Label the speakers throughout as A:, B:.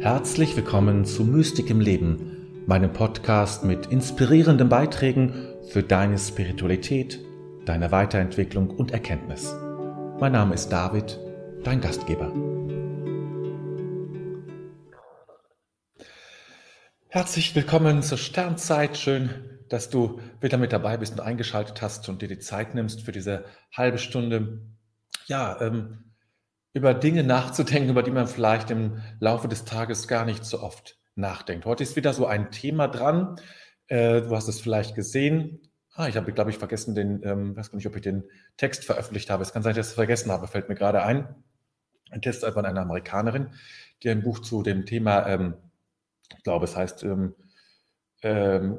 A: Herzlich willkommen zu Mystik im Leben, meinem Podcast mit inspirierenden Beiträgen für deine Spiritualität, deine Weiterentwicklung und Erkenntnis. Mein Name ist David, dein Gastgeber. Herzlich willkommen zur Sternzeit. Schön, dass du wieder mit dabei bist und eingeschaltet hast und dir die Zeit nimmst für diese halbe Stunde. Ja, ähm, über Dinge nachzudenken, über die man vielleicht im Laufe des Tages gar nicht so oft nachdenkt. Heute ist wieder so ein Thema dran. Äh, du hast es vielleicht gesehen. Ah, ich habe, glaube ich, vergessen, den, ähm, weiß gar nicht, ob ich den Text veröffentlicht habe. Es kann sein, dass ich es vergessen habe, fällt mir gerade ein. Ein Text von einer Amerikanerin, die ein Buch zu dem Thema, ähm, ich glaube, es heißt ähm, ähm,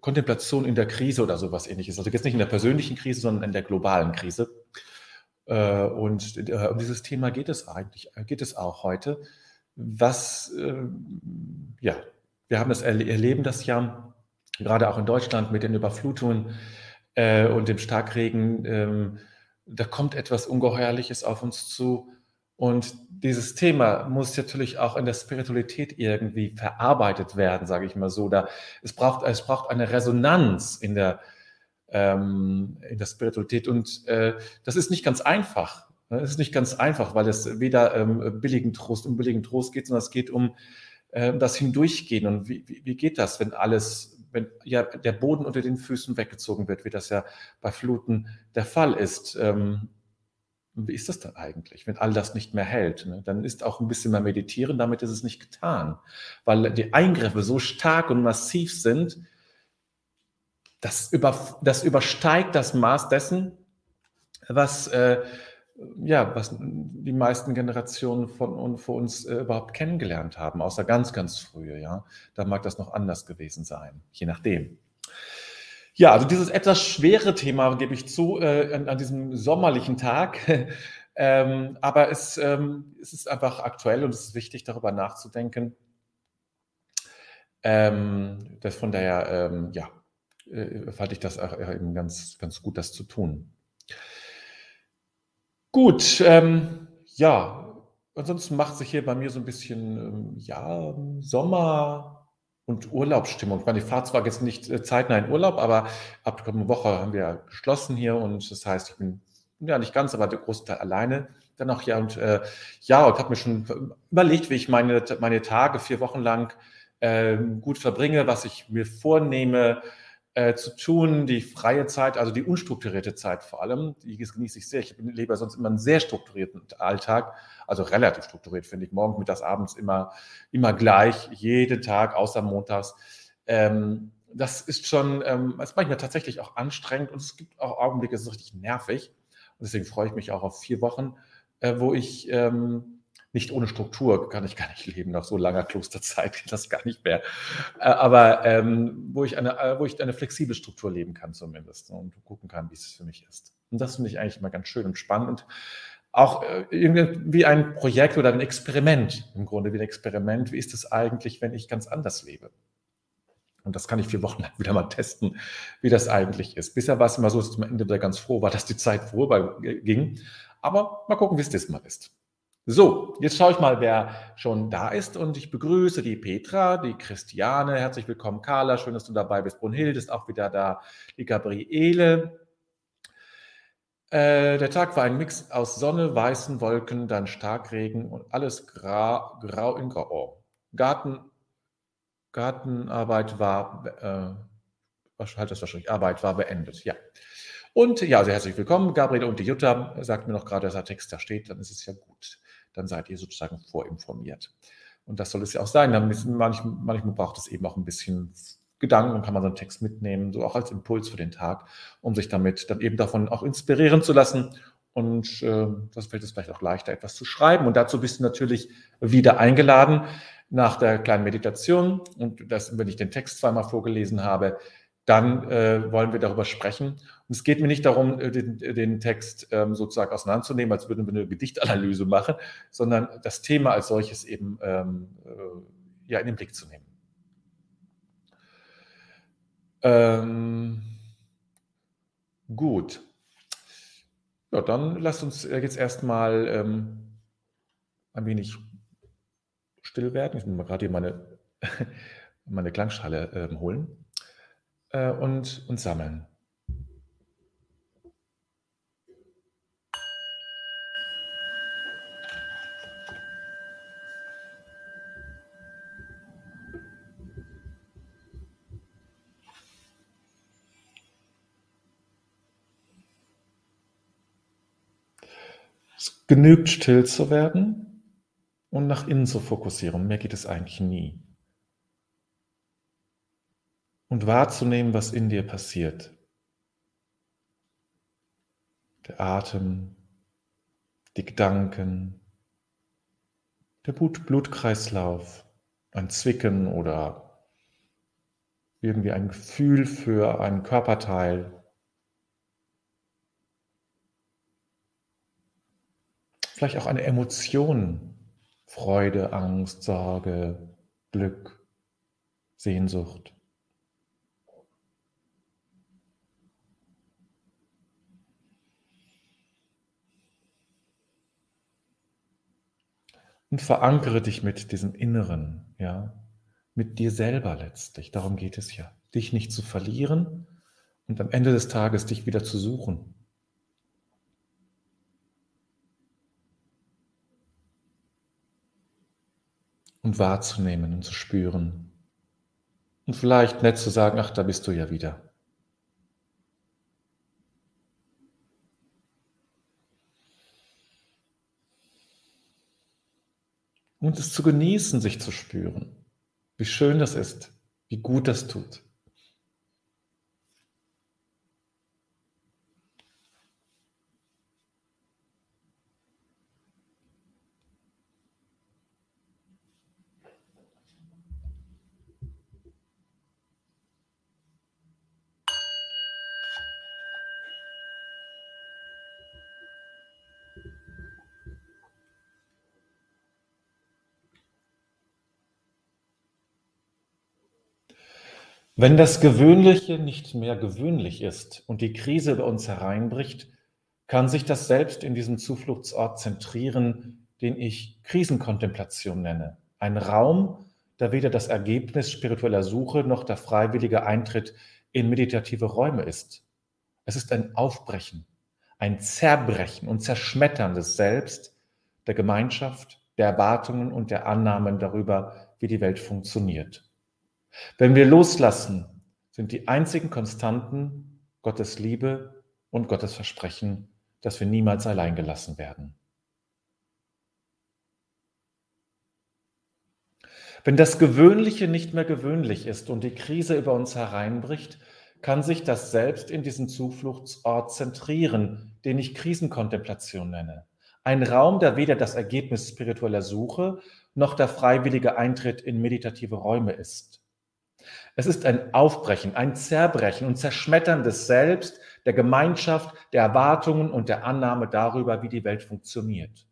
A: Kontemplation in der Krise oder sowas ähnliches. Also jetzt nicht in der persönlichen Krise, sondern in der globalen Krise. Äh, und äh, um dieses Thema geht es eigentlich, äh, geht es auch heute. Was, ja, wir haben das erleben das ja gerade auch in Deutschland mit den Überflutungen und dem Starkregen. Ähm, da kommt etwas Ungeheuerliches auf uns zu. Und dieses Thema muss natürlich auch in der Spiritualität irgendwie verarbeitet werden, sage ich mal so. Da, es, braucht, es braucht eine Resonanz in der, ähm, in der Spiritualität. Und äh, das ist nicht ganz einfach. Ne? ist nicht ganz einfach, weil es weder ähm, billigen Trost um billigen Trost geht, sondern es geht um äh, das Hindurchgehen. Und wie, wie, wie geht das, wenn alles, wenn ja der Boden unter den Füßen weggezogen wird, wie das ja bei Fluten der Fall ist? Ähm, wie ist das dann eigentlich, wenn all das nicht mehr hält? Ne? Dann ist auch ein bisschen mehr meditieren, damit ist es nicht getan. Weil die Eingriffe so stark und massiv sind, das, über, das übersteigt das Maß dessen, was, äh, ja, was die meisten Generationen von, von uns äh, überhaupt kennengelernt haben, außer ganz, ganz frühe. Ja? Da mag das noch anders gewesen sein, je nachdem. Ja, also dieses etwas schwere Thema gebe ich zu äh, an, an, diesem sommerlichen Tag. ähm, aber es, ähm, es ist einfach aktuell und es ist wichtig, darüber nachzudenken. Ähm, das von daher, ähm, ja, äh, fand ich das auch eben ganz, ganz gut, das zu tun. Gut, ähm, ja, ansonsten macht sich hier bei mir so ein bisschen, ähm, ja, Sommer und Urlaubsstimmung. Ich meine, ich fahre zwar jetzt nicht äh, zeitnah in Urlaub, aber ab einer Woche haben wir geschlossen hier und das heißt, ich bin ja nicht ganz, aber der große Teil alleine dann auch hier und äh, ja, und habe mir schon überlegt, wie ich meine, meine Tage vier Wochen lang äh, gut verbringe, was ich mir vornehme, äh, zu tun, die freie Zeit, also die unstrukturierte Zeit vor allem, die genieße ich sehr. Ich lebe sonst immer einen sehr strukturierten Alltag, also relativ strukturiert finde ich, morgens, mittags, abends immer, immer gleich, jeden Tag, außer montags. Ähm, das ist schon, ähm, ist manchmal tatsächlich auch anstrengend und es gibt auch Augenblicke, es ist richtig nervig. Und deswegen freue ich mich auch auf vier Wochen, äh, wo ich ähm, nicht ohne Struktur kann ich gar nicht leben, nach so langer Klosterzeit geht das gar nicht mehr. Äh, aber ähm, wo, ich eine, äh, wo ich eine flexible Struktur leben kann zumindest ne, und gucken kann, wie es für mich ist. Und das finde ich eigentlich immer ganz schön und spannend und auch äh, irgendwie wie ein Projekt oder ein Experiment, im Grunde wie ein Experiment. Wie ist es eigentlich, wenn ich ganz anders lebe? Und das kann ich vier Wochen lang wieder mal testen, wie das eigentlich ist. Bisher war es immer so, dass ich am Ende wieder ganz froh war, dass die Zeit vorüber ging. Aber mal gucken, wie es diesmal ist. So, jetzt schaue ich mal, wer schon da ist und ich begrüße die Petra, die Christiane, herzlich willkommen Carla, schön, dass du dabei bist. Brunhild ist auch wieder da, die Gabriele. Äh, der Tag war ein Mix aus Sonne, weißen Wolken, dann Starkregen und alles grau, grau in grau. Oh. Garten, Gartenarbeit war, äh, halt das wahrscheinlich, Arbeit war beendet, ja. Und ja, also herzlich willkommen, Gabriele und die Jutta, sagt mir noch gerade, dass der Text da steht, dann ist es ja gut dann seid ihr sozusagen vorinformiert. Und das soll es ja auch sein. Dann manchmal, manchmal braucht es eben auch ein bisschen Gedanken und kann man so einen Text mitnehmen, so auch als Impuls für den Tag, um sich damit dann eben davon auch inspirieren zu lassen. Und äh, das fällt es vielleicht auch leichter, etwas zu schreiben. Und dazu bist du natürlich wieder eingeladen nach der kleinen Meditation. Und das, wenn ich den Text zweimal vorgelesen habe, dann äh, wollen wir darüber sprechen. Und es geht mir nicht darum, äh, den, den Text ähm, sozusagen auseinanderzunehmen, als würden wir eine Gedichtanalyse machen, sondern das Thema als solches eben ähm, äh, ja, in den Blick zu nehmen. Ähm, gut. Ja, dann lasst uns jetzt erstmal ähm, ein wenig still werden. Ich muss mal gerade hier meine, meine Klangschale äh, holen äh, und, und sammeln. Es genügt still zu werden und nach innen zu fokussieren. Mehr geht es eigentlich nie. Und wahrzunehmen, was in dir passiert. Der Atem, die Gedanken, der Blut Blutkreislauf, ein Zwicken oder irgendwie ein Gefühl für einen Körperteil. Vielleicht auch eine Emotion, Freude, Angst, Sorge, Glück, Sehnsucht. Und verankere dich mit diesem Inneren, ja, mit dir selber letztlich. Darum geht es ja. Dich nicht zu verlieren und am Ende des Tages dich wieder zu suchen. Und wahrzunehmen und zu spüren. Und vielleicht nett zu sagen, ach, da bist du ja wieder. und es zu genießen, sich zu spüren. Wie schön das ist, wie gut das tut. Wenn das Gewöhnliche nicht mehr gewöhnlich ist und die Krise über uns hereinbricht, kann sich das selbst in diesem Zufluchtsort zentrieren, den ich Krisenkontemplation nenne. Ein Raum, der weder das Ergebnis spiritueller Suche noch der freiwillige Eintritt in meditative Räume ist. Es ist ein Aufbrechen, ein Zerbrechen und Zerschmettern des Selbst, der Gemeinschaft, der Erwartungen und der Annahmen darüber, wie die Welt funktioniert. Wenn wir loslassen, sind die einzigen Konstanten Gottes Liebe und Gottes Versprechen, dass wir niemals allein gelassen werden. Wenn das Gewöhnliche nicht mehr gewöhnlich ist und die Krise über uns hereinbricht, kann sich das Selbst in diesen Zufluchtsort zentrieren, den ich Krisenkontemplation nenne. Ein Raum, der weder das Ergebnis spiritueller Suche noch der freiwillige Eintritt in meditative Räume ist. Es ist ein Aufbrechen, ein Zerbrechen und Zerschmettern des Selbst, der Gemeinschaft, der Erwartungen und der Annahme darüber, wie die Welt funktioniert.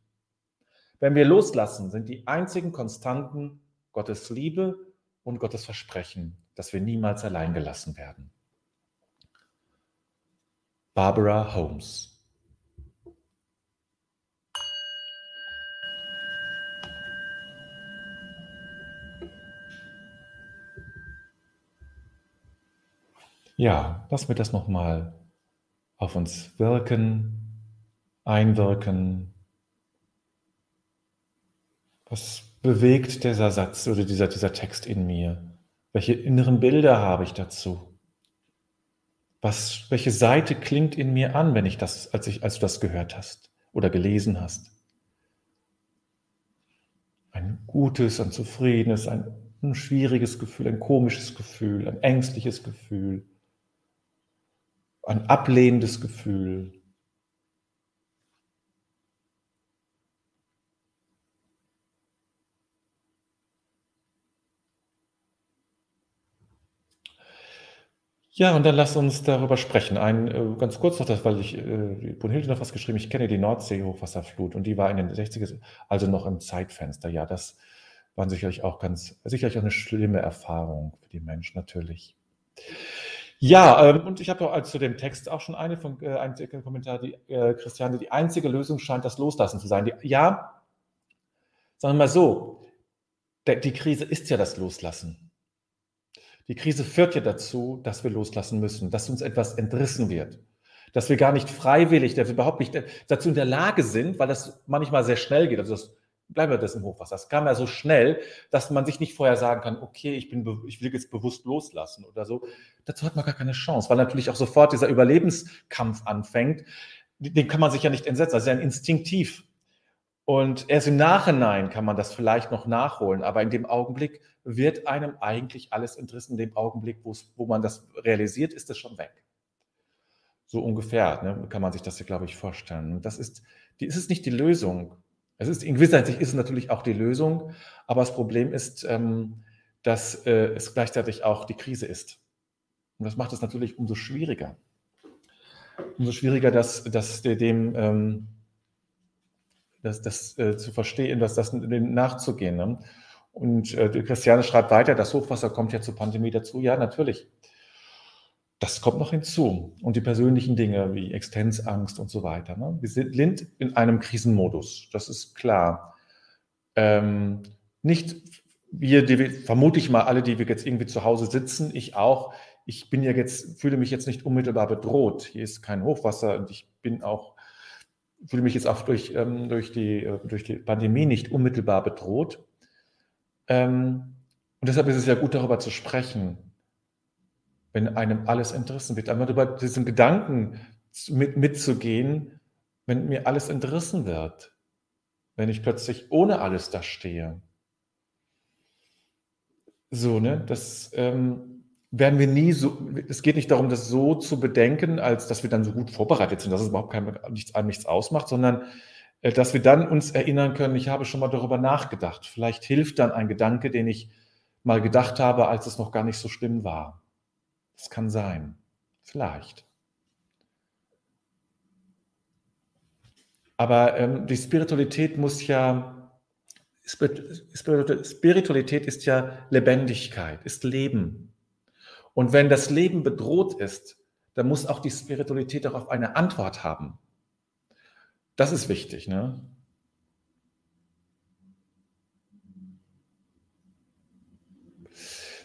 A: Wenn wir loslassen, sind die einzigen Konstanten Gottes Liebe und Gottes Versprechen, dass wir niemals allein gelassen werden. Barbara Holmes Ja, lassen wir das nochmal auf uns wirken, einwirken. Was bewegt dieser Satz oder dieser, dieser Text in mir? Welche inneren Bilder habe ich dazu? Was, welche Seite klingt in mir an, wenn ich das, als, ich, als du das gehört hast oder gelesen hast? Ein gutes, ein zufriedenes, ein, ein schwieriges Gefühl, ein komisches Gefühl, ein ängstliches Gefühl, ein ablehnendes Gefühl. Ja, und dann lass uns darüber sprechen. Ein, äh, ganz kurz noch das, weil ich, äh, Brunhilde noch was geschrieben, ich kenne die Nordsee-Hochwasserflut und die war in den 60er, also noch im Zeitfenster. Ja, das war sicherlich auch ganz, sicherlich auch eine schlimme Erfahrung für die Menschen natürlich. Ja, ähm, und ich habe auch zu dem Text auch schon eine von äh, einen Kommentar, die äh, Christiane, die einzige Lösung scheint das Loslassen zu sein. Die, ja, sagen wir mal so, die Krise ist ja das Loslassen. Die Krise führt ja dazu, dass wir loslassen müssen, dass uns etwas entrissen wird, dass wir gar nicht freiwillig, dass wir überhaupt nicht dazu in der Lage sind, weil das manchmal sehr schnell geht. Also das, bleiben wir das im Hochwasser. Das kam ja so schnell, dass man sich nicht vorher sagen kann, okay, ich, bin, ich will jetzt bewusst loslassen oder so. Dazu hat man gar keine Chance, weil natürlich auch sofort dieser Überlebenskampf anfängt. Den kann man sich ja nicht entsetzen. Ja ein instinktiv. Und erst im Nachhinein kann man das vielleicht noch nachholen, aber in dem Augenblick wird einem eigentlich alles entrissen. In dem Augenblick, wo man das realisiert, ist es schon weg. So ungefähr ne, kann man sich das hier, glaube ich, vorstellen. das ist, die, ist es nicht die Lösung. Es ist, in gewisser Hinsicht ist es natürlich auch die Lösung, aber das Problem ist, ähm, dass äh, es gleichzeitig auch die Krise ist. Und das macht es natürlich umso schwieriger. Umso schwieriger, dass, dass dem, ähm, das, das äh, zu verstehen, dass das nachzugehen. Ne? Und äh, Christiane schreibt weiter, das Hochwasser kommt ja zur Pandemie dazu. Ja, natürlich. Das kommt noch hinzu. Und die persönlichen Dinge wie Existenzangst und so weiter. Ne? Wir sind in einem Krisenmodus, das ist klar. Ähm, nicht wir, die, vermute ich mal, alle, die wir jetzt irgendwie zu Hause sitzen, ich auch. Ich bin ja jetzt, fühle mich jetzt nicht unmittelbar bedroht. Hier ist kein Hochwasser und ich bin auch fühle mich jetzt auch durch, ähm, durch, die, äh, durch die Pandemie nicht unmittelbar bedroht. Ähm, und deshalb ist es ja gut, darüber zu sprechen, wenn einem alles entrissen wird. Einmal über diesen Gedanken mit, mitzugehen, wenn mir alles entrissen wird, wenn ich plötzlich ohne alles da stehe. So, ne, das, ähm, werden wir nie so, es geht nicht darum, das so zu bedenken, als dass wir dann so gut vorbereitet sind, dass es überhaupt kein, nichts, einem nichts ausmacht, sondern äh, dass wir dann uns erinnern können, ich habe schon mal darüber nachgedacht. Vielleicht hilft dann ein Gedanke, den ich mal gedacht habe, als es noch gar nicht so schlimm war. Das kann sein. Vielleicht. Aber ähm, die Spiritualität muss ja, Spiritualität ist ja Lebendigkeit, ist Leben. Und wenn das Leben bedroht ist, dann muss auch die Spiritualität darauf eine Antwort haben. Das ist wichtig. Ne?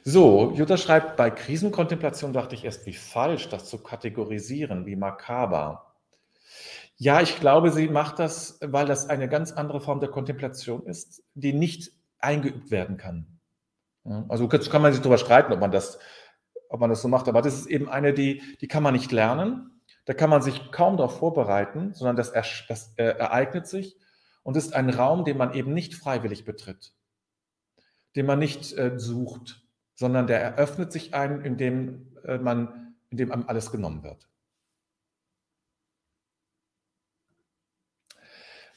A: So, Jutta schreibt, bei Krisenkontemplation dachte ich erst, wie falsch, das zu kategorisieren, wie makaber. Ja, ich glaube, sie macht das, weil das eine ganz andere Form der Kontemplation ist, die nicht eingeübt werden kann. Also kann man sich darüber streiten, ob man das ob man das so macht. Aber das ist eben eine, die, die kann man nicht lernen. Da kann man sich kaum darauf vorbereiten, sondern das, das äh, ereignet sich und ist ein Raum, den man eben nicht freiwillig betritt, den man nicht äh, sucht, sondern der eröffnet sich ein, indem äh, man, indem einem alles genommen wird.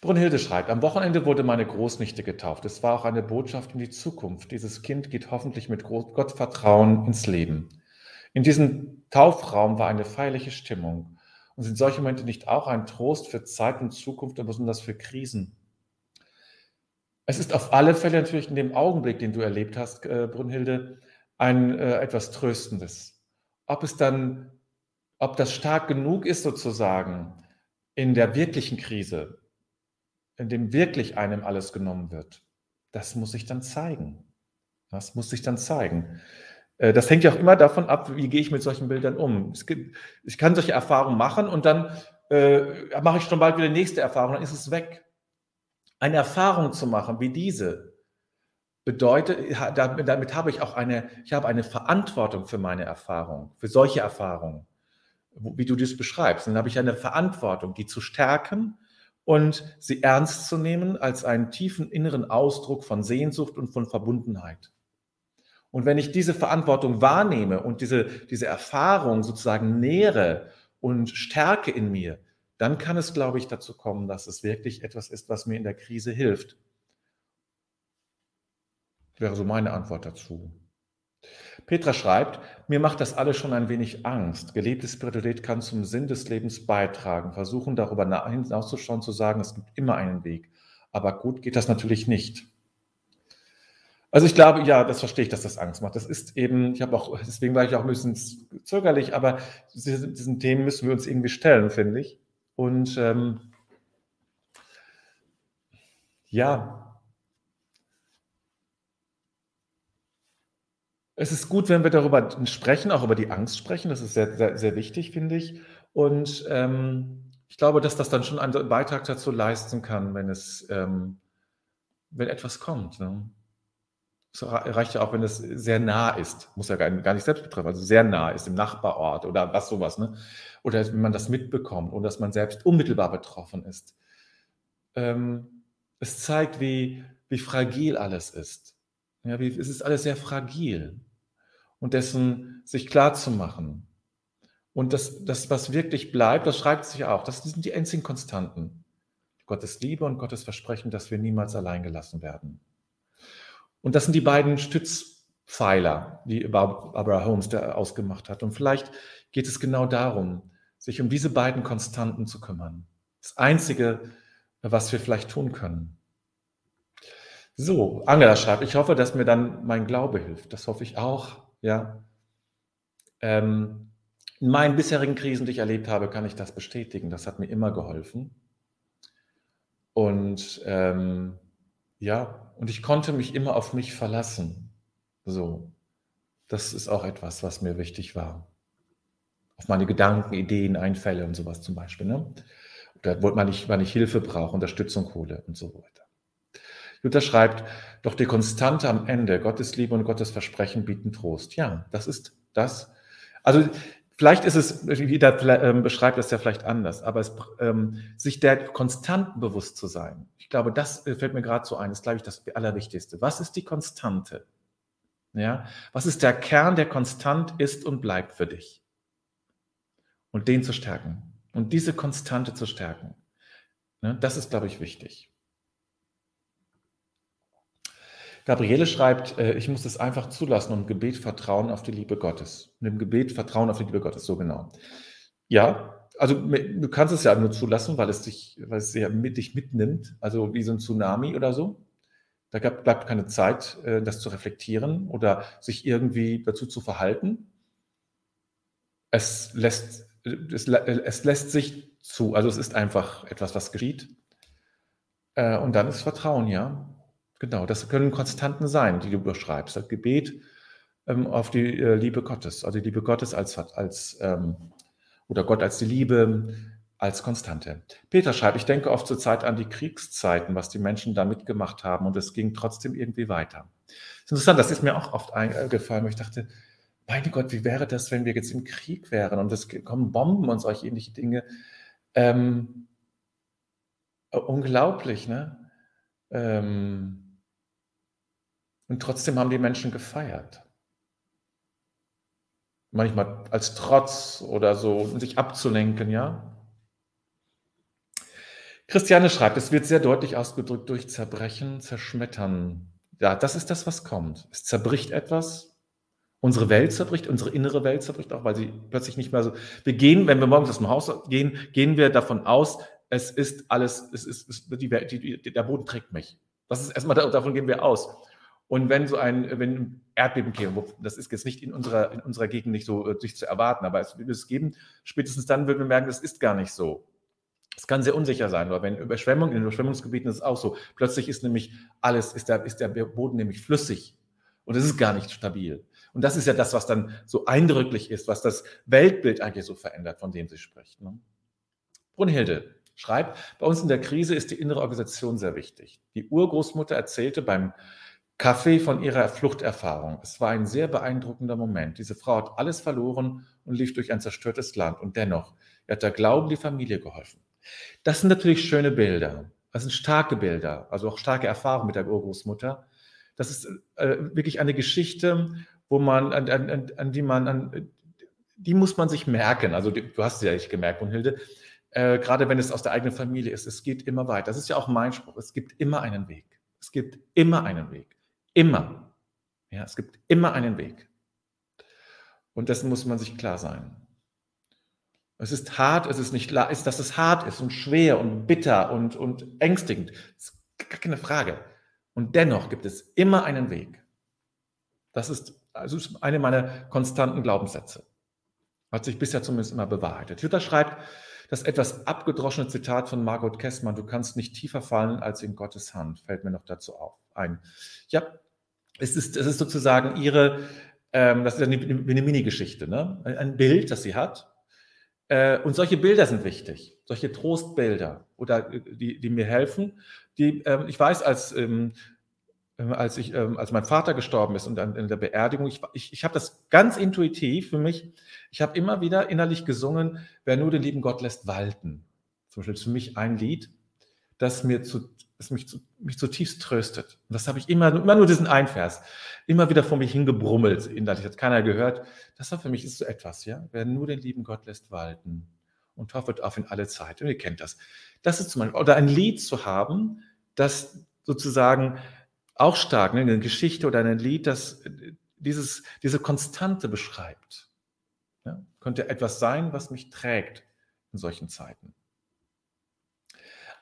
A: Brunhilde schreibt, am Wochenende wurde meine Großnichte getauft. Es war auch eine Botschaft in die Zukunft. Dieses Kind geht hoffentlich mit Gottvertrauen ins Leben. In diesem Taufraum war eine feierliche Stimmung. Und sind solche Momente nicht auch ein Trost für Zeit und Zukunft und besonders für Krisen? Es ist auf alle Fälle natürlich in dem Augenblick, den du erlebt hast, äh, Brünnhilde, ein äh, etwas Tröstendes. Ob es dann, ob das stark genug ist sozusagen in der wirklichen Krise, in dem wirklich einem alles genommen wird, das muss sich dann zeigen. Das muss sich dann zeigen. Äh, das hängt ja auch immer davon ab, wie gehe ich mit solchen Bildern um. Gibt, ich kann solche Erfahrungen machen und dann äh, mache ich schon bald wieder nächste Erfahrung, dann ist es weg. Eine Erfahrung zu machen wie diese bedeutet, damit, damit habe ich auch eine, ich habe eine Verantwortung für meine Erfahrung, für solche Erfahrungen, wie du das beschreibst. Dann habe ich eine Verantwortung, die zu stärken und sie ernst zu nehmen als einen tiefen inneren Ausdruck von Sehnsucht und von Verbundenheit. Und wenn ich diese Verantwortung wahrnehme und diese, diese Erfahrung sozusagen nähere und stärke in mir, dann kann es, glaube ich, dazu kommen, dass es wirklich etwas ist, was mir in der Krise hilft. Wäre so meine Antwort dazu. Petra schreibt, mir macht das alles schon ein wenig Angst. Gelebte Spiritualität kann zum Sinn des Lebens beitragen. Versuchen darüber hinauszuschauen, zu sagen, es gibt immer einen Weg. Aber gut geht das natürlich nicht. Also ich glaube, ja, das verstehe ich, dass das Angst macht. Das ist eben, ich habe auch, deswegen war ich auch ein bisschen zögerlich, aber diesen, diesen Themen müssen wir uns irgendwie stellen, finde ich. Und ähm, ja, es ist gut, wenn wir darüber sprechen, auch über die Angst sprechen. Das ist sehr, sehr, sehr wichtig, finde ich. Und ähm, ich glaube, dass das dann schon einen Beitrag dazu leisten kann, wenn es, ähm, wenn etwas kommt. Ne? Es reicht ja auch, wenn es sehr nah ist. Muss ja gar nicht, selbst betreffen, also sehr nah ist im Nachbarort oder was sowas. Ne? Oder wenn man das mitbekommt und dass man selbst unmittelbar betroffen ist. Ähm, es zeigt, wie, wie fragil alles ist. Ja, wie, es ist alles sehr fragil. Und dessen sich klar zu machen. Und das, das, was wirklich bleibt, das schreibt sich auch. Das sind die einzigen Konstanten. Gottes Liebe und Gottes Versprechen, dass wir niemals allein gelassen werden. Und das sind die beiden Stützpfeiler, die Barbara Holmes da ausgemacht hat. Und vielleicht geht es genau darum, sich um diese beiden Konstanten zu kümmern. Das Einzige, was wir vielleicht tun können. So, Angela schreibt, ich hoffe, dass mir dann mein Glaube hilft. Das hoffe ich auch. Ja. Ähm, in meinen bisherigen Krisen, die ich erlebt habe, kann ich das bestätigen. Das hat mir immer geholfen. Und ähm, ja, und ich konnte mich immer auf mich verlassen. So, das ist auch etwas, was mir wichtig war. Auf meine Gedanken, Ideen, Einfälle und sowas zum Beispiel. Ne? Oder wann ich, wann ich Hilfe brauche, Unterstützung hole und so weiter. Jutta schreibt, doch die Konstante am Ende, Gottes Liebe und Gottes Versprechen bieten Trost. Ja, das ist das. Also vielleicht ist es, jeder ähm, beschreibt das ja vielleicht anders, aber es, ähm, sich der Konstanten bewusst zu sein, ich glaube, das äh, fällt mir gerade so ein, ist, glaube ich, das Allerwichtigste. Was ist die Konstante? Ja, was ist der Kern, der konstant ist und bleibt für dich? Und den zu stärken. Und diese Konstante zu stärken. Ne, das ist, glaube ich, wichtig. Gabriele schreibt, äh, ich muss es einfach zulassen und im Gebet vertrauen auf die Liebe Gottes. Und im Gebet vertrauen auf die Liebe Gottes, so genau. Ja, also du kannst es ja nur zulassen, weil es dich, weil es ja mit dich mitnimmt, also wie so ein Tsunami oder so. Da bleibt keine Zeit, äh, das zu reflektieren oder sich irgendwie dazu zu verhalten. Es lässt, es, es lässt sich zu, also es ist einfach etwas, was geschieht. Äh, und dann ist Vertrauen, ja. Genau, das können Konstanten sein, die du beschreibst. Das Gebet ähm, auf die äh, Liebe Gottes, also die Liebe Gottes als, als ähm, oder Gott als die Liebe, als Konstante. Peter schreibt, ich denke oft zur Zeit an die Kriegszeiten, was die Menschen da mitgemacht haben und es ging trotzdem irgendwie weiter. Das ist interessant, das ist mir auch oft eingefallen, wo ich dachte, meine Gott, wie wäre das, wenn wir jetzt im Krieg wären und es kommen Bomben und solche ähnliche Dinge. Ähm, unglaublich, ne? Ähm, und trotzdem haben die Menschen gefeiert. Manchmal als Trotz oder so, um sich abzulenken, ja. Christiane schreibt, es wird sehr deutlich ausgedrückt durch Zerbrechen, Zerschmettern. Ja, das ist das, was kommt. Es zerbricht etwas. Unsere Welt zerbricht, unsere innere Welt zerbricht auch, weil sie plötzlich nicht mehr so. Wir gehen, wenn wir morgens aus dem Haus gehen, gehen wir davon aus, es ist alles, es ist, es, die, die, der Boden trägt mich. Das ist erstmal, davon gehen wir aus. Und wenn so ein, wenn ein Erdbeben käme, das ist jetzt nicht in unserer, in unserer Gegend nicht so äh, sich zu erwarten, aber es wird es geben, spätestens dann würden wir merken, das ist gar nicht so. Es kann sehr unsicher sein, weil wenn Überschwemmung, in Überschwemmungsgebieten ist es auch so. Plötzlich ist nämlich alles, ist der, ist der Boden nämlich flüssig und es ist gar nicht stabil. Und das ist ja das, was dann so eindrücklich ist, was das Weltbild eigentlich so verändert, von dem sie spricht. Ne? Brunhilde schreibt, bei uns in der Krise ist die innere Organisation sehr wichtig. Die Urgroßmutter erzählte beim Kaffee von ihrer Fluchterfahrung. Es war ein sehr beeindruckender Moment. Diese Frau hat alles verloren und lief durch ein zerstörtes Land. Und dennoch, er hat der Glauben die Familie geholfen. Das sind natürlich schöne Bilder. Das sind starke Bilder, also auch starke Erfahrungen mit der Urgroßmutter. Das ist äh, wirklich eine Geschichte, wo man, an, an, an die man, an, die muss man sich merken. Also die, du hast sie ja nicht gemerkt, Brunhilde. Äh, gerade wenn es aus der eigenen Familie ist, es geht immer weiter. Das ist ja auch mein Spruch. Es gibt immer einen Weg. Es gibt immer einen Weg. Immer. Ja, es gibt immer einen Weg. Und dessen muss man sich klar sein. Es ist hart, es ist nicht ist, dass es hart ist und schwer und bitter und, und ängstigend. Das ist gar keine Frage. Und dennoch gibt es immer einen Weg. Das ist also eine meiner konstanten Glaubenssätze. Hat sich bisher zumindest immer bewahrheitet. Jutta schreibt, das etwas abgedroschene Zitat von Margot Kessmann, du kannst nicht tiefer fallen als in Gottes Hand, fällt mir noch dazu auf ein. Ja, es ist, es ist sozusagen ihre, Ähm, das ist eine, eine Mini-Geschichte, ne? ein Bild, das sie hat. Äh, und solche Bilder sind wichtig, solche Trostbilder oder äh, die, die mir helfen. Die, ähm, ich weiß, als, ähm, äh, als, ich, ähm, als mein Vater gestorben ist und dann in der Beerdigung, ich, ich, ich habe das ganz intuitiv für mich, ich habe immer wieder innerlich gesungen, wer nur den lieben Gott lässt walten. Zum Beispiel ist für mich ein Lied, das mir zu, das mich, zu, mich zutiefst tröstet. Und das habe ich immer, immer nur diesen Einvers, immer wieder vor mich hingebrummelt, innerlich hat keiner gehört. Das war für mich ist so etwas, ja. Wer nur den lieben Gott lässt walten und hoffet auf in alle Zeit. Und ihr kennt das. Das ist zum Beispiel, oder ein Lied zu haben, das sozusagen auch stark, ne, eine Geschichte oder ein Lied, das dieses, diese Konstante beschreibt. Ja, könnte etwas sein, was mich trägt in solchen Zeiten.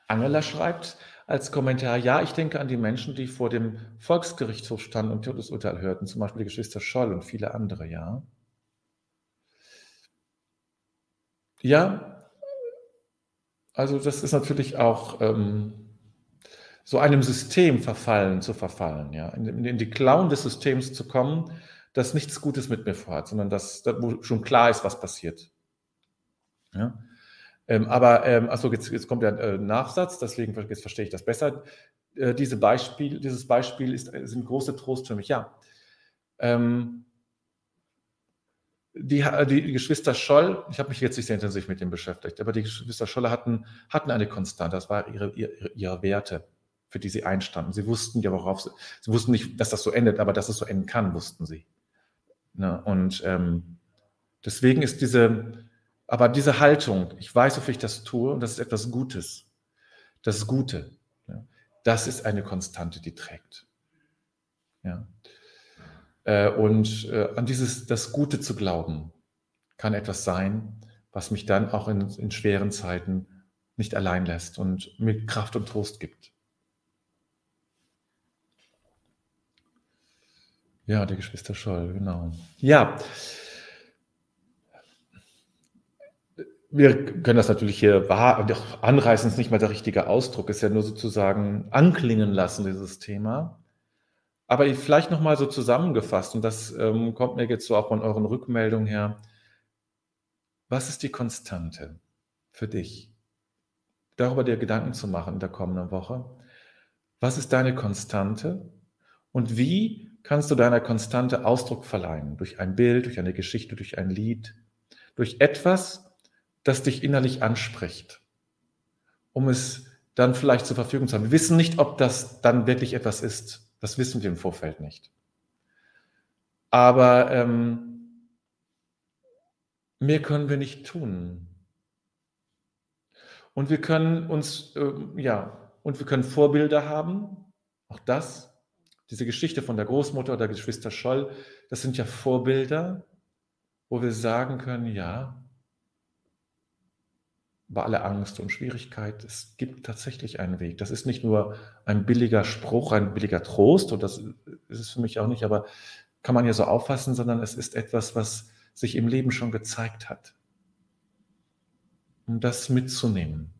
A: Angela schreibt als Kommentar, ja, ich denke an die Menschen, die vor dem Volksgerichtshof standen und Todesurteil hörten, zum Beispiel die Geschwister Scholl und viele andere, ja. Ja, also das ist natürlich auch ähm, so einem System verfallen, zu verfallen, ja, in, in die Klauen des Systems zu kommen, das nichts Gutes mit mir vorhat, sondern das, wo schon klar ist, was passiert. Ja. Ähm, aber, ähm, achso, jetzt, jetzt kommt der äh, Nachsatz, deswegen jetzt verstehe ich das besser. Äh, diese Beispiel, dieses Beispiel ist, äh, sind große Trost für mich, ja. Ähm, die, die, Geschwister Scholl, ich habe mich jetzt nicht sehr intensiv mit dem beschäftigt, aber die Geschwister Scholle hatten, hatten eine Konstante, das waren ihre, ihre, ihre Werte, für die sie einstanden. Sie wussten ja, worauf sie, sie wussten nicht, dass das so endet, aber dass es so enden kann, wussten sie. Ne? Und ähm, deswegen ist diese, aber diese Haltung, ich weiß, wofür ich das tue und das ist etwas Gutes. Das Gute, ja, das ist eine Konstante, die trägt. Ja. Äh, und äh, an dieses, das Gute zu glauben, kann etwas sein, was mich dann auch in, in schweren Zeiten nicht allein lässt und mir Kraft und Trost gibt. Ja, der Geschwister Scholl, genau. Ja, wir können das natürlich hier wahr, anreißen, ist nicht mal der richtige Ausdruck, ist ja nur sozusagen anklingen lassen, dieses Thema. Aber vielleicht nochmal so zusammengefasst, und das ähm, kommt mir jetzt so auch von euren Rückmeldungen her. Was ist die Konstante für dich? Darüber dir Gedanken zu machen in der kommenden Woche. Was ist deine Konstante? Und wie kannst du deiner Konstante Ausdruck verleihen? Durch ein Bild, durch eine Geschichte, durch ein Lied, durch etwas, das dich innerlich anspricht, um es dann vielleicht zur Verfügung zu haben. Wir wissen nicht, ob das dann wirklich etwas ist. Das wissen wir im Vorfeld nicht. Aber ähm, mehr können wir nicht tun. Und wir können uns, äh, ja, und wir können Vorbilder haben. Auch das, diese Geschichte von der Großmutter oder Geschwister Scholl, das sind ja Vorbilder, wo wir sagen können, ja, bei aller Angst und Schwierigkeit, es gibt tatsächlich einen Weg. Das ist nicht nur ein billiger Spruch, ein billiger Trost, und das ist es für mich auch nicht, aber kann man ja so auffassen, sondern es ist etwas, was sich im Leben schon gezeigt hat. Um das mitzunehmen.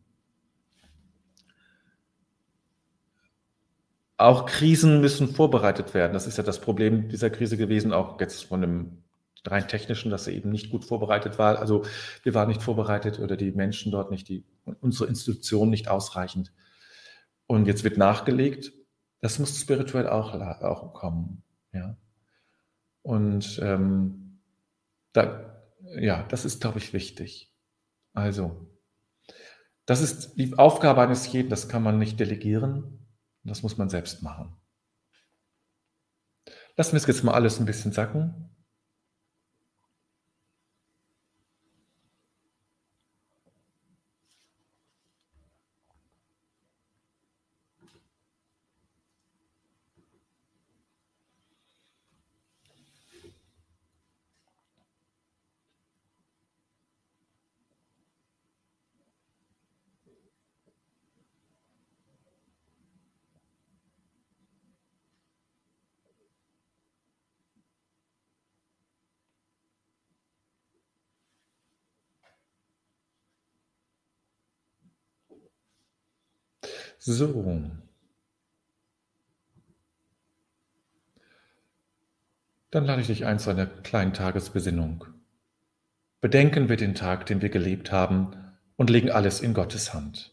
A: Auch Krisen müssen vorbereitet werden. Das ist ja das Problem dieser Krise gewesen, auch jetzt von dem rein technischen, dass er eben nicht gut vorbereitet war. Also wir waren nicht vorbereitet oder die Menschen dort nicht, die, unsere Institution nicht ausreichend. Und jetzt wird nachgelegt. Das muss spirituell auch, auch kommen. Ja. Und ähm, da, ja, das ist, glaube ich, wichtig. Also, das ist die Aufgabe eines jeden, das kann man nicht delegieren, das muss man selbst machen. Lassen wir es jetzt mal alles ein bisschen sacken. So. Dann lade ich dich ein zu einer kleinen Tagesbesinnung. Bedenken wir den Tag, den wir gelebt haben, und legen alles in Gottes Hand.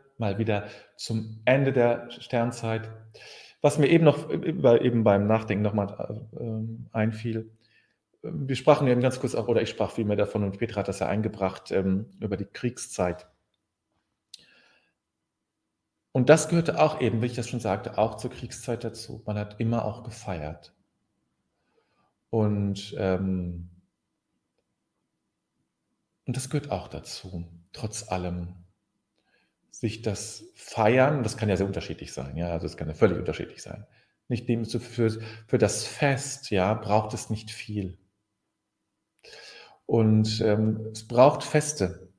A: mal wieder zum Ende der Sternzeit. Was mir eben noch eben beim Nachdenken nochmal äh, einfiel, wir sprachen eben ganz kurz auch, oder ich sprach vielmehr davon und Petra hat das ja eingebracht, ähm, über die Kriegszeit. Und das gehörte auch eben, wie ich das schon sagte, auch zur Kriegszeit dazu. Man hat immer auch gefeiert. Und, ähm, und das gehört auch dazu, trotz allem sich das Feiern, das kann ja sehr unterschiedlich sein, ja, also es kann ja völlig unterschiedlich sein. Nicht dem für, für das Fest, ja, braucht es nicht viel. Und ähm, es braucht Feste.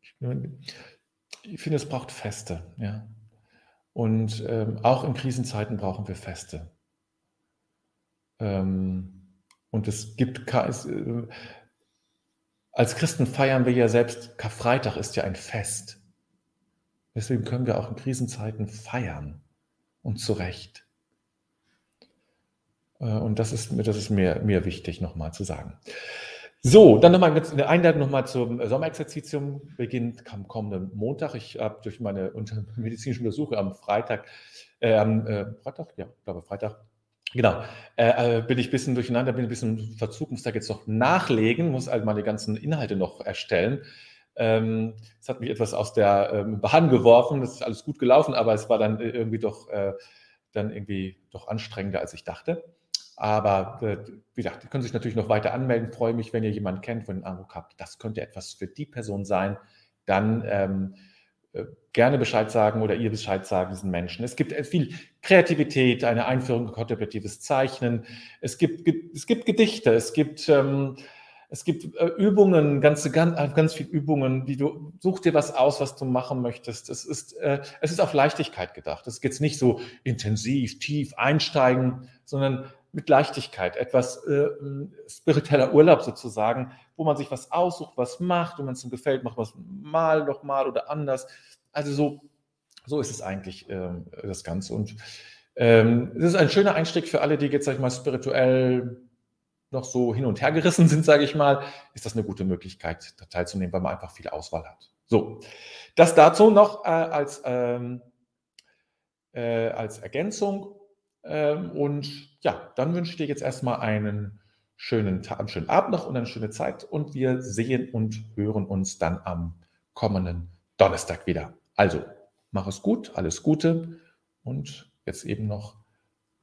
A: Ich, ich, finde, es braucht Feste, ja. Und ähm, auch in Krisenzeiten brauchen wir Feste. Ähm, und es gibt, es, äh, als Christen feiern wir ja selbst, Karfreitag ist ja ein Fest. Deswegen können wir auch in Krisenzeiten feiern und zu Recht. Äh, und das ist, das ist mir, mir wichtig, nochmal zu sagen. So, dann nochmal eine Einladung nochmal zum Sommerexerzitium. Beginnt am kommenden Montag. Ich habe durch meine medizinischen Untersuchung am Freitag, äh, am äh, Freitag, ja, glaube Freitag, genau, äh, äh, bin ich ein bisschen durcheinander, bin ein bisschen Verzug, muss da jetzt noch nachlegen, muss also meine ganzen Inhalte noch erstellen. Ähm, es hat mich etwas aus der ähm, Bahn geworfen. Es ist alles gut gelaufen, aber es war dann irgendwie doch, äh, dann irgendwie doch anstrengender, als ich dachte. Aber äh, wie gesagt, ihr könnt sich natürlich noch weiter anmelden. Freue mich, wenn ihr jemanden kennt, von den Eindruck habt, das könnte etwas für die Person sein. Dann ähm, äh, gerne Bescheid sagen oder ihr Bescheid sagen diesen Menschen. Es gibt viel Kreativität, eine Einführung in kontemplatives Zeichnen. Es gibt, es gibt Gedichte, es gibt ähm, es gibt äh, Übungen, ganze, ganz, äh, ganz viele Übungen, die du, such dir was aus, was du machen möchtest. Es ist, äh, es ist auf Leichtigkeit gedacht. Es geht nicht so intensiv, tief einsteigen, sondern mit Leichtigkeit. Etwas äh, spiritueller Urlaub sozusagen, wo man sich was aussucht, was macht wenn es ihm gefällt, macht man es mal noch mal oder anders. Also so, so ist es eigentlich, äh, das Ganze. Und ähm, es ist ein schöner Einstieg für alle, die jetzt, sag ich mal, spirituell noch so hin und her gerissen sind, sage ich mal, ist das eine gute Möglichkeit, da teilzunehmen, weil man einfach viel Auswahl hat. So, das dazu noch äh, als, ähm, äh, als Ergänzung. Ähm, und ja, dann wünsche ich dir jetzt erstmal einen schönen, Tag, einen schönen Abend noch und eine schöne Zeit. Und wir sehen und hören uns dann am kommenden Donnerstag wieder. Also, mach es gut, alles Gute und jetzt eben noch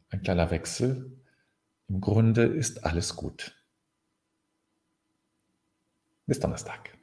A: ein kleiner Wechsel im Grunde ist alles gut. Bis Donnerstag.